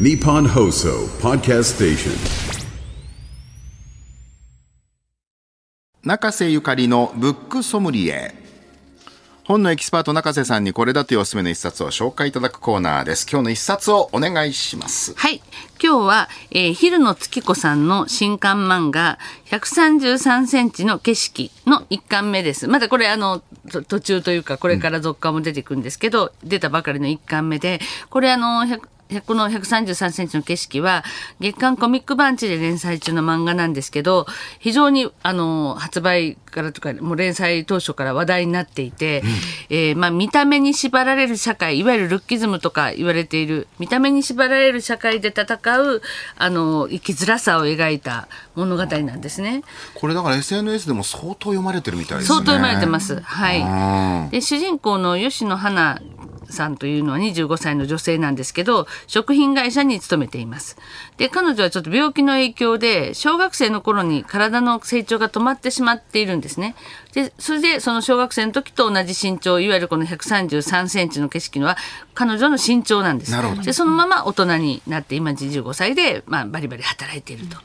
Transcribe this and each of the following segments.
Nippon Hoso Podcast Station. 中瀬ゆかりのブックソムリエ本のエキスパート中瀬さんにこれだというおすすめの一冊を紹介いただくコーナーです今日の一冊をお願いしますはい。今日は、えー、昼野月子さんの新刊漫画、133センチの景色の一巻目です。まだこれ、あの、と途中というか、これから続刊も出てくるんですけど、出たばかりの一巻目で、これあの、100この133センチの景色は月刊コミックバンチで連載中の漫画なんですけど非常にあの発売からとかもう連載当初から話題になっていて、えーまあ、見た目に縛られる社会いわゆるルッキズムとか言われている見た目に縛られる社会で戦うあの生きづらさを描いた物語なんですね。これだから SNS でも相当読まれてるみたいですね相当読まれてます。はい。で主人公の吉野花さんというのは25歳の女性なんですけど食品会社に勤めています。で彼女はちょっと病気の影響で小学生の頃に体の成長が止まってしまっているんですね。でそれでその小学生の時と同じ身長いわゆるこの133センチの景色のは彼女の身長なんです。なるほど。でそのまま大人になって今25歳で、まあ、バリバリ働いていると、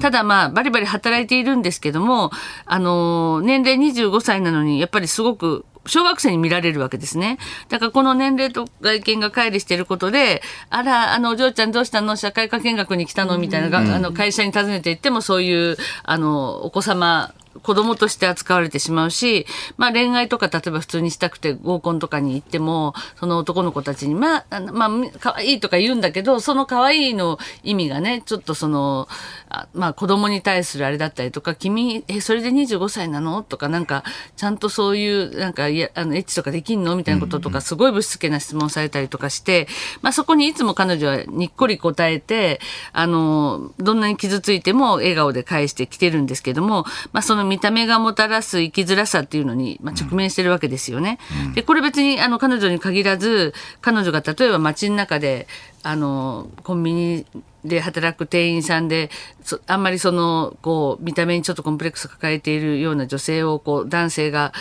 ただまあバリバリ働いているんですけどもあの年齢25歳なのにやっぱりすごく小学生に見られるわけですね。だからこの年齢と外見が乖離していることで、あら、あの、お嬢ちゃんどうしたの？社会科見学に来たの？みたいな、あの、会社に訪ねて行ってもそういう、あの、お子様、子供として扱われてしまうし、まあ恋愛とか例えば普通にしたくて合コンとかに行っても、その男の子たちに、まあ、まあ、可愛いとか言うんだけど、その可愛いの意味がね、ちょっとその、あまあ子供に対するあれだったりとか、君、え、それで25歳なの？とか、なんか、ちゃんとそういう、なんか、いや、あの、エッチとかできんの？みたいなこととか、すごいぶしつけな質問されたりとかして、まあそこにいつも彼女はにっこり答えて、あの、どんなに傷ついても笑顔で返してきてるんですけども、まあその見た目がもたらす生きづらさっていうのに、まあ、直面してるわけですよね。で、これ別にあの彼女に限らず、彼女が例えば街の中で、あの、コンビニで働く店員さんで、そあんまりその、こう、見た目にちょっとコンプレックスを抱えているような女性を、こう、男性が、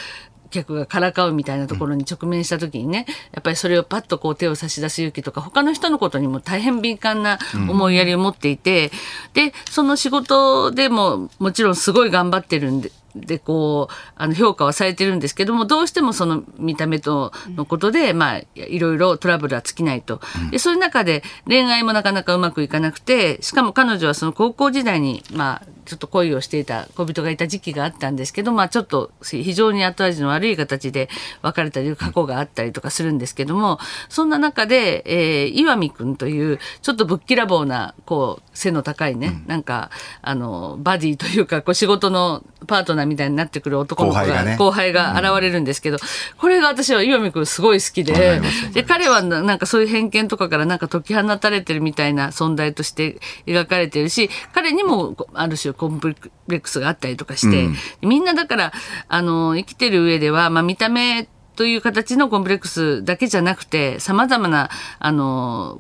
客がからかうみたいなところに直面した時にね、やっぱりそれをパッとこう手を差し出す勇気とか他の人のことにも大変敏感な思いやりを持っていて、でその仕事でももちろんすごい頑張ってるんで。でこうあの評価はされてるんですけどもどうしてもその見た目とのことで、まあいろいろトラブルは尽きないと。でそういう中で恋愛もなかなかうまくいかなくてしかも彼女はその高校時代にまあちょっと恋をしていた恋人がいた時期があったんですけど、まあ、ちょっと非常に後味の悪い形で別れたり過去があったりとかするんですけどもそんな中で、えー、岩見君というちょっとぶっきらぼうなこう背の高いね、なんかあのバディというかこう仕事のパートナーみたいになってくる男の子が後輩がね。後輩が現れるんですけど、これが私は岩見君すごい好きでで彼はななんかそういう偏見とかからなんか解き放たれてるみたいな存在として描かれてるし彼にもある種コンプレックスがあったりとかして、みんなだからあの生きてる上では、まあ、見た目という形のコンプレックスだけじゃなくてさまざまなあの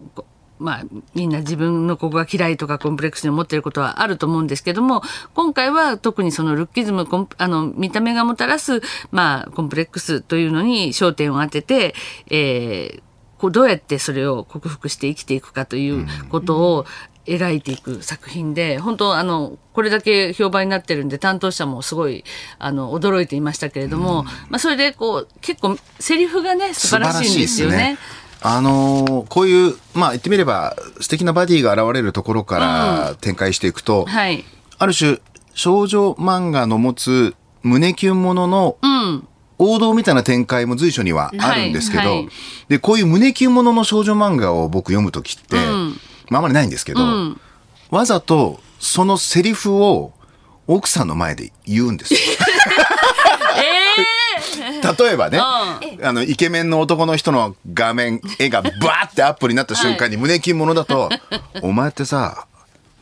まあ、みんな自分のここが嫌いとかコンプレックスに思っていることはあると思うんですけども今回は特にそのルッキズムあの見た目がもたらす、まあ、コンプレックスというのに焦点を当てて、えーこうどうやってそれを克服して生きていくかということを描いていく作品で本当あのこれだけ評判になってるんで担当者もすごいあの驚いていましたけれども、まあ、それでこう結構セリフがね素晴らしいんですよね。あのーこういう、まあ言ってみれば素敵なバディが現れるところから展開していくと、はい、ある種少女漫画の持つ胸キュンもののうん。王道みたいな展開も随所にはあるんですけど、はい。はいでこういう胸キュンものの少女漫画を僕読む時って、まああまりないんですけど、わざとそのセリフを奥さんの前で言うんですよ。例えばね、あの、イケメンの男の人の画面、絵がバーってアップになった瞬間に胸キュンものだと、お前ってさ、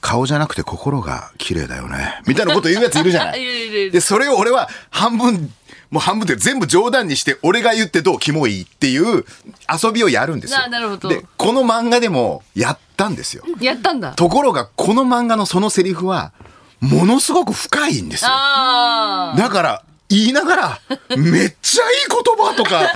顔じゃなくて心が綺麗だよね。みたいなこと言うやついるじゃない で、それを俺は半分、もう半分で全部冗談にして、俺が言ってどうキモいっていう遊びをやるんですよ。ななるほどで、この漫画でもやったんですよ。やったんだ。ところが、この漫画のそのセリフは、ものすごく深いんですよ。あだから、言いながら、めっちゃいい言葉とか、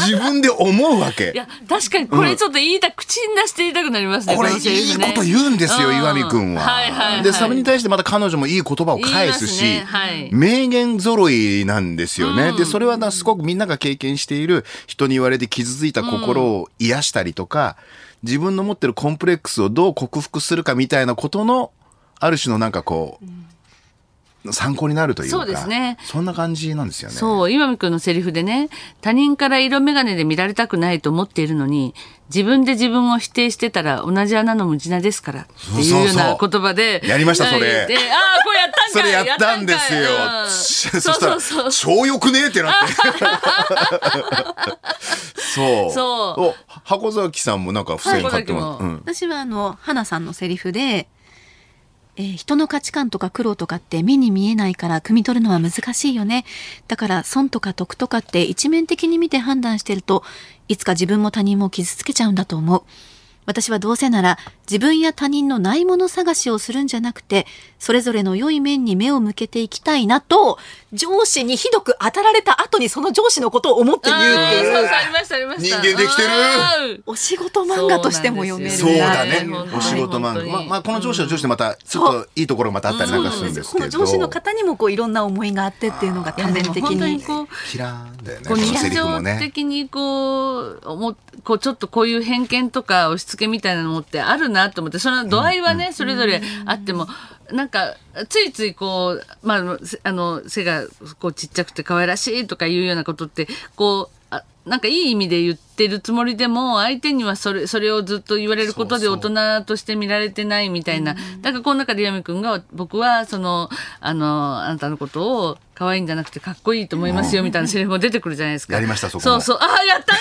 自分で思うわけい。や確かにこれちょっと言いた、口に出して言いたくなりますねこれいいこと言うんですよ、うん岩見くんは。はいはいはいで、それに対してまた彼女もいい言葉を返すし、ねはい名言揃いなんですよね。で、それはなすごくみんなが経験している人に言われて傷ついた心を癒したりとか、自分の持ってるコンプレックスをどう克服するかみたいなことの、ある種のなんかこう、参考になるというか、そうですねそんな感じなんですよね。そう岩見君のセリフでね他人から色眼鏡で見られたくないと思っているのに自分で自分を否定してたら同じ穴の無地なですからっていうような言葉でやりましたそれでああこれやったんかいそれやったんですよ。うん そしたらそうそう超よくねってなって。そう。そうお箱崎さんもなんか付箋買ってます。箱崎もうん私はあの花さんのセリフで、えー人の価値観とか苦労とかって目に見えないから汲み取るのは難しいよね。だから損とか得とかって一面的に見て判断してるといつか自分も他人も傷つけちゃうんだと思う。私はどうせなら自分や他人のないもの探しをするんじゃなくてそれぞれの良い面に目を向けていきたいなと上司にひどく当たられた後にその上司のことを思って言うっていうありましたありました人間できてるうんお仕事漫画としても読めるそうだねお仕事漫画。まあ、まあ、この上司は上司でまた、ちょっといいところまたあったりなんかするんですけど。この上司の方にもこういろんな思いがあってっていうのが多面的本当にに。こうキラーンだよね。こう日常ね。的にこう思っこうちょっとこういう偏見とか押し付けみたいなのってあるなと思ってその度合いはね、それぞれあってもなんかついついこう、まあ、せあの背がこうちっちゃくて可愛らしいとかいうようなことってこうあなんかいい意味で言ってるつもりでも相手にはそれそれをずっと言われることで大人として見られてないみたいな。だからこの中で岩見君が僕はそのあのあなたのことを可愛いんじゃなくてかっこいいと思いますよみたいなセリフも出てくるじゃないですか。やりましたそこも。そうそう。ああやったん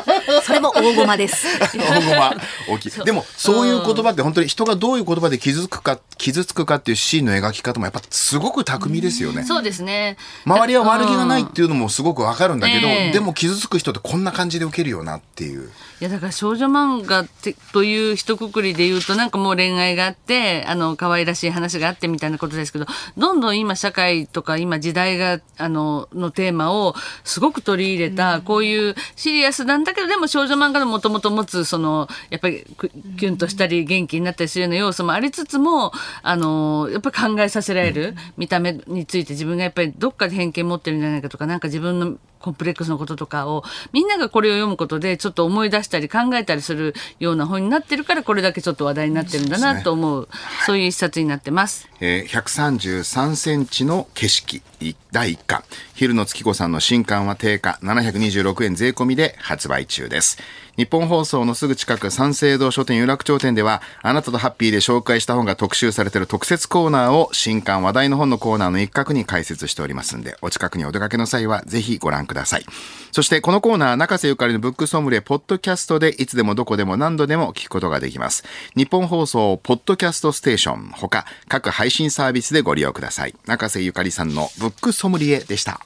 かい も大駒です。大駒大きい。でも、そういう言葉って本当に人がどういう言葉で傷つくか、傷つくかっていうシーンの描き方もやっぱすごく巧みですよね。そうですね。周りは悪気がないっていうのもすごくわかるんだけど、ええでも傷つく人ってこんな感じで受けるよなっていう。いやだから少女漫画ってという一括りで言うとなんかもう恋愛があってあの可愛らしい話があってみたいなことですけどどんどん今社会とか今時代があののテーマをすごく取り入れた、こういうシリアスなんだけどでも少女漫画のもともと持つそのやっぱりくキュンとしたり元気になったりするような要素もありつつもあのやっぱり考えさせられる、見た目について自分がやっぱりどっかで偏見持ってるんじゃないかとかなんか自分のコンプレックスのこととかをみんながこれを読むことでちょっと思い出したり考えたりするような本になってるからこれだけちょっと話題になってるんだなと思う。そういう一冊になってます。えー、133センチの景色第1巻。昼野月子さんの新刊は定価726円税込みで発売中です。日本放送のすぐ近く三省堂書店有楽町店ではあなたとハッピーで紹介した本が特集されている特設コーナーを新刊話題の本のコーナーの一角に開設しておりますんでお近くにお出かけの際はぜひご覧ください。そしてこのコーナー中瀬ゆかりのブックソムリエポッドキャストでいつでもどこでも何度でも聞くことができます。日本放送ポッドキャストステーションほか各配信サービスでご利用ください。中瀬ゆかりさんのブックソムリエでした。